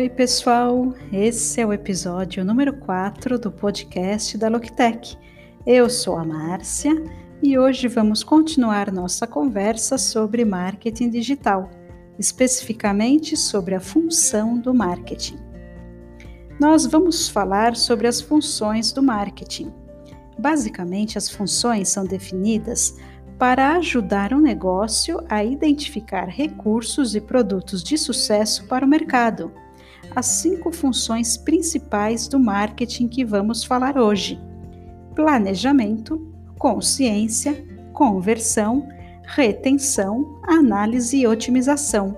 Oi, pessoal! Esse é o episódio número 4 do podcast da Loctech. Eu sou a Márcia e hoje vamos continuar nossa conversa sobre marketing digital, especificamente sobre a função do marketing. Nós vamos falar sobre as funções do marketing. Basicamente, as funções são definidas para ajudar um negócio a identificar recursos e produtos de sucesso para o mercado as cinco funções principais do marketing que vamos falar hoje: planejamento, consciência, conversão, retenção, análise e otimização.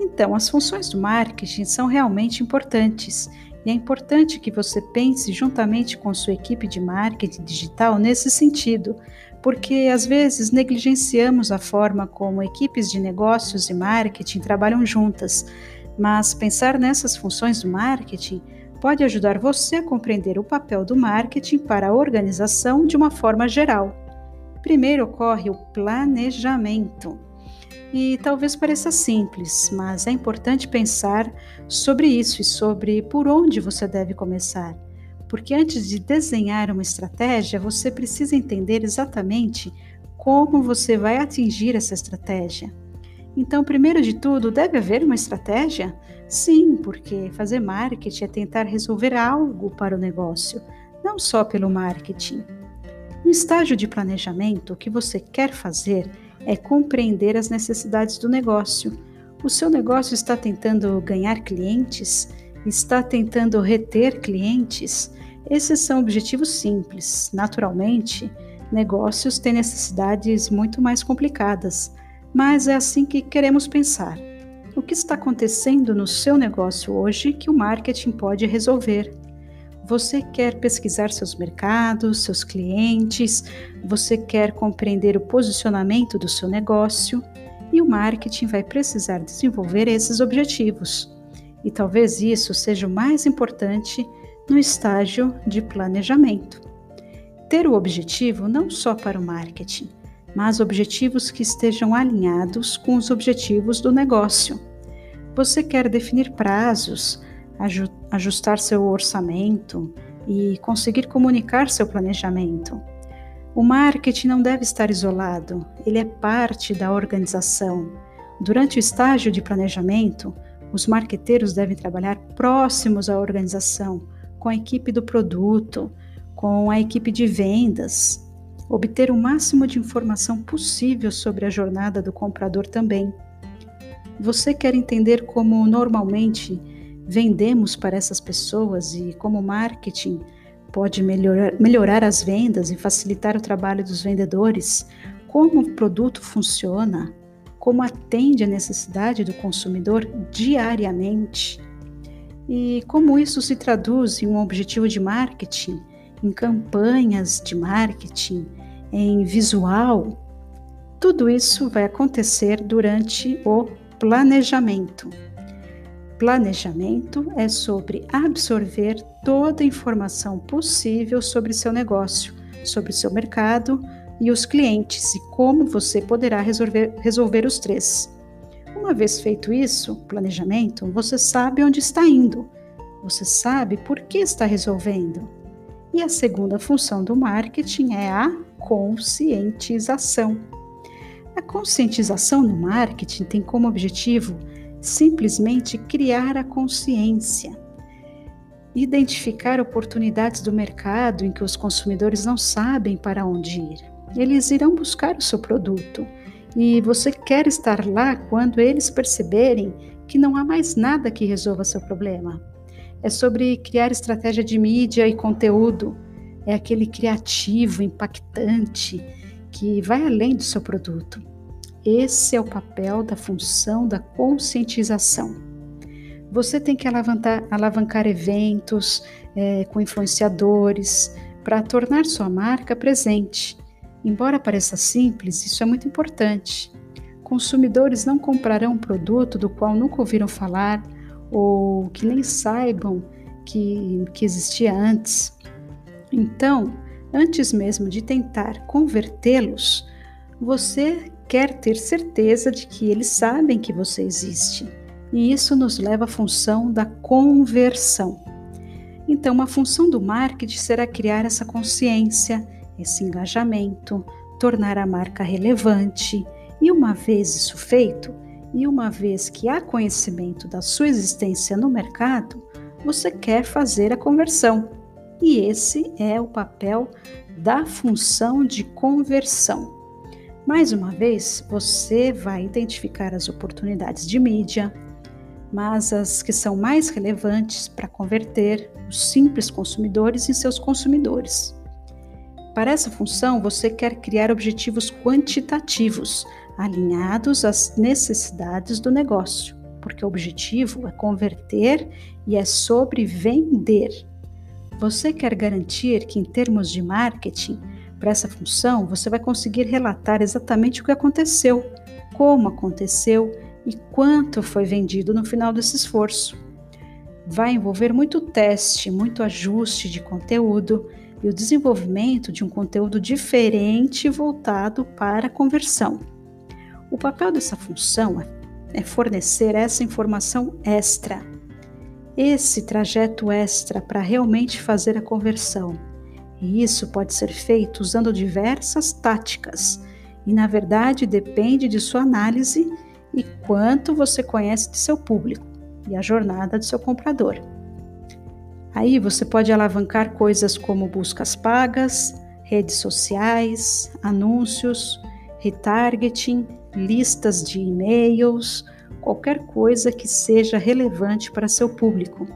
Então, as funções do marketing são realmente importantes. E é importante que você pense juntamente com sua equipe de marketing digital nesse sentido, porque às vezes negligenciamos a forma como equipes de negócios e marketing trabalham juntas mas pensar nessas funções do marketing pode ajudar você a compreender o papel do marketing para a organização de uma forma geral. Primeiro ocorre o planejamento. E talvez pareça simples, mas é importante pensar sobre isso e sobre por onde você deve começar. Porque antes de desenhar uma estratégia, você precisa entender exatamente como você vai atingir essa estratégia. Então, primeiro de tudo, deve haver uma estratégia? Sim, porque fazer marketing é tentar resolver algo para o negócio, não só pelo marketing. No estágio de planejamento, o que você quer fazer é compreender as necessidades do negócio. O seu negócio está tentando ganhar clientes? Está tentando reter clientes? Esses são objetivos simples. Naturalmente, negócios têm necessidades muito mais complicadas mas é assim que queremos pensar. O que está acontecendo no seu negócio hoje que o marketing pode resolver? Você quer pesquisar seus mercados, seus clientes, você quer compreender o posicionamento do seu negócio e o marketing vai precisar desenvolver esses objetivos. E talvez isso seja o mais importante no estágio de planejamento. Ter o objetivo não só para o marketing, mas objetivos que estejam alinhados com os objetivos do negócio. Você quer definir prazos, ajustar seu orçamento e conseguir comunicar seu planejamento. O marketing não deve estar isolado, ele é parte da organização. Durante o estágio de planejamento, os marqueteiros devem trabalhar próximos à organização, com a equipe do produto, com a equipe de vendas, obter o máximo de informação possível sobre a jornada do comprador também. Você quer entender como normalmente vendemos para essas pessoas e como o marketing pode melhorar, melhorar as vendas e facilitar o trabalho dos vendedores? Como o produto funciona? Como atende a necessidade do consumidor diariamente? E como isso se traduz em um objetivo de marketing, em campanhas de marketing, em visual, tudo isso vai acontecer durante o planejamento. Planejamento é sobre absorver toda a informação possível sobre seu negócio, sobre seu mercado e os clientes e como você poderá resolver, resolver os três. Uma vez feito isso, planejamento, você sabe onde está indo, você sabe por que está resolvendo. E a segunda função do marketing é a conscientização. A conscientização no marketing tem como objetivo simplesmente criar a consciência, identificar oportunidades do mercado em que os consumidores não sabem para onde ir. Eles irão buscar o seu produto e você quer estar lá quando eles perceberem que não há mais nada que resolva seu problema. É sobre criar estratégia de mídia e conteúdo é aquele criativo, impactante, que vai além do seu produto. Esse é o papel da função da conscientização. Você tem que alavancar, alavancar eventos é, com influenciadores para tornar sua marca presente. Embora pareça simples, isso é muito importante. Consumidores não comprarão um produto do qual nunca ouviram falar ou que nem saibam que, que existia antes. Então, antes mesmo de tentar convertê-los, você quer ter certeza de que eles sabem que você existe. E isso nos leva à função da conversão. Então, uma função do marketing será criar essa consciência, esse engajamento, tornar a marca relevante. E uma vez isso feito, e uma vez que há conhecimento da sua existência no mercado, você quer fazer a conversão. E esse é o papel da função de conversão. Mais uma vez, você vai identificar as oportunidades de mídia, mas as que são mais relevantes para converter os simples consumidores em seus consumidores. Para essa função, você quer criar objetivos quantitativos alinhados às necessidades do negócio, porque o objetivo é converter e é sobre vender. Você quer garantir que, em termos de marketing, para essa função, você vai conseguir relatar exatamente o que aconteceu, como aconteceu e quanto foi vendido no final desse esforço. Vai envolver muito teste, muito ajuste de conteúdo e o desenvolvimento de um conteúdo diferente voltado para conversão. O papel dessa função é fornecer essa informação extra, esse trajeto extra para realmente fazer a conversão. E isso pode ser feito usando diversas táticas, e na verdade depende de sua análise e quanto você conhece de seu público e a jornada do seu comprador. Aí você pode alavancar coisas como buscas pagas, redes sociais, anúncios, retargeting, listas de e-mails, qualquer coisa que seja relevante para seu público.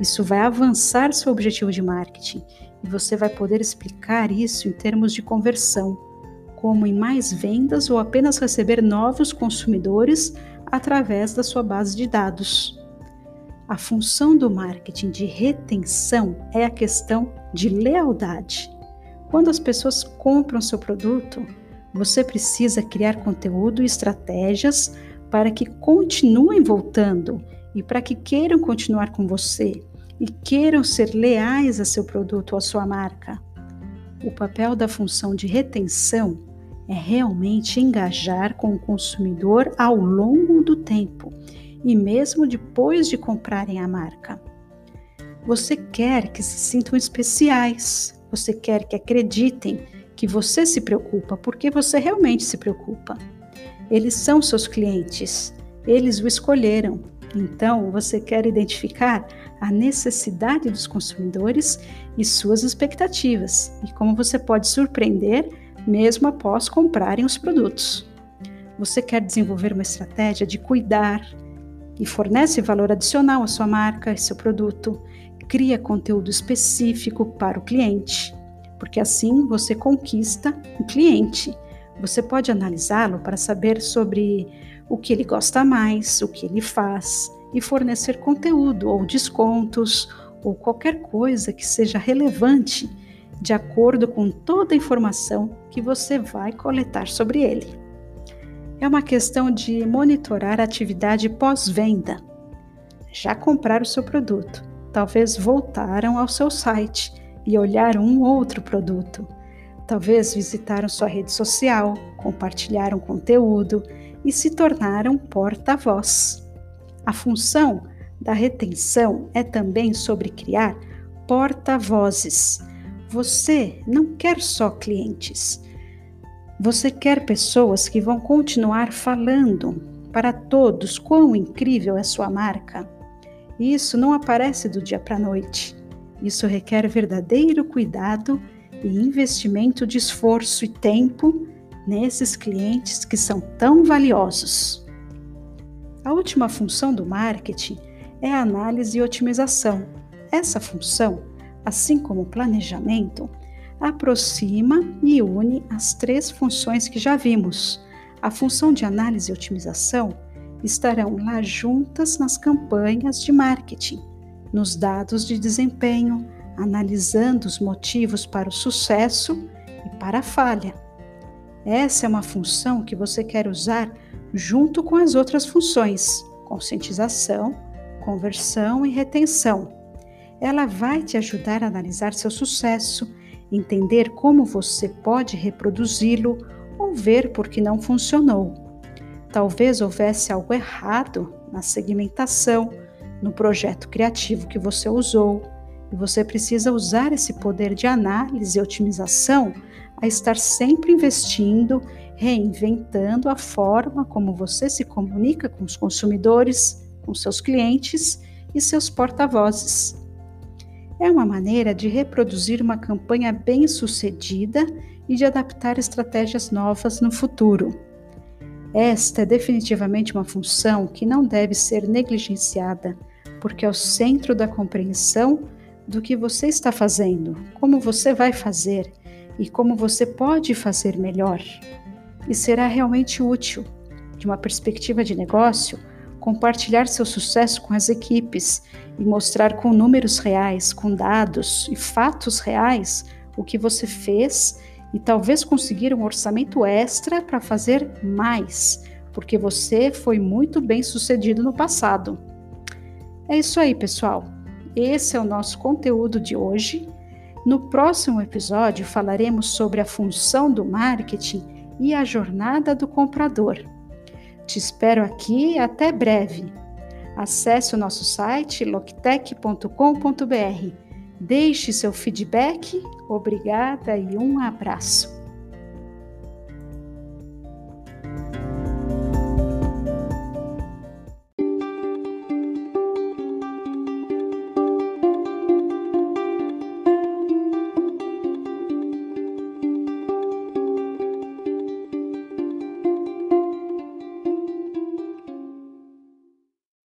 Isso vai avançar seu objetivo de marketing e você vai poder explicar isso em termos de conversão como em mais vendas ou apenas receber novos consumidores através da sua base de dados. A função do marketing de retenção é a questão de lealdade. Quando as pessoas compram seu produto, você precisa criar conteúdo e estratégias para que continuem voltando e para que queiram continuar com você e queiram ser leais a seu produto ou a sua marca. O papel da função de retenção é realmente engajar com o consumidor ao longo do tempo e mesmo depois de comprarem a marca. Você quer que se sintam especiais, você quer que acreditem que você se preocupa porque você realmente se preocupa. Eles são seus clientes, eles o escolheram. Então, você quer identificar a necessidade dos consumidores e suas expectativas e como você pode surpreender mesmo após comprarem os produtos. Você quer desenvolver uma estratégia de cuidar e fornece valor adicional à sua marca e seu produto, cria conteúdo específico para o cliente, porque assim você conquista o cliente. Você pode analisá-lo para saber sobre o que ele gosta mais, o que ele faz e fornecer conteúdo ou descontos ou qualquer coisa que seja relevante de acordo com toda a informação que você vai coletar sobre ele. É uma questão de monitorar a atividade pós-venda. Já compraram o seu produto, talvez voltaram ao seu site e olharam um outro produto. Talvez visitaram sua rede social, compartilharam conteúdo e se tornaram porta-voz. A função da retenção é também sobre criar porta-vozes você não quer só clientes. Você quer pessoas que vão continuar falando para todos quão incrível é sua marca. Isso não aparece do dia para a noite. Isso requer verdadeiro cuidado e investimento de esforço e tempo nesses clientes que são tão valiosos. A última função do marketing é a análise e otimização. Essa função assim como o planejamento, aproxima e une as três funções que já vimos. A função de análise e otimização estarão lá juntas nas campanhas de marketing, nos dados de desempenho, analisando os motivos para o sucesso e para a falha. Essa é uma função que você quer usar junto com as outras funções: conscientização, conversão e retenção ela vai te ajudar a analisar seu sucesso, entender como você pode reproduzi-lo ou ver por que não funcionou. Talvez houvesse algo errado na segmentação, no projeto criativo que você usou. E você precisa usar esse poder de análise e otimização a estar sempre investindo, reinventando a forma como você se comunica com os consumidores, com seus clientes e seus porta-vozes. É uma maneira de reproduzir uma campanha bem-sucedida e de adaptar estratégias novas no futuro. Esta é definitivamente uma função que não deve ser negligenciada, porque é o centro da compreensão do que você está fazendo, como você vai fazer e como você pode fazer melhor. E será realmente útil, de uma perspectiva de negócio, compartilhar seu sucesso com as equipes e mostrar com números reais, com dados e fatos reais o que você fez e talvez conseguir um orçamento extra para fazer mais, porque você foi muito bem sucedido no passado. É isso aí, pessoal. Esse é o nosso conteúdo de hoje. No próximo episódio falaremos sobre a função do marketing e a jornada do comprador. Te espero aqui até breve. Acesse o nosso site loctech.com.br. Deixe seu feedback. Obrigada e um abraço.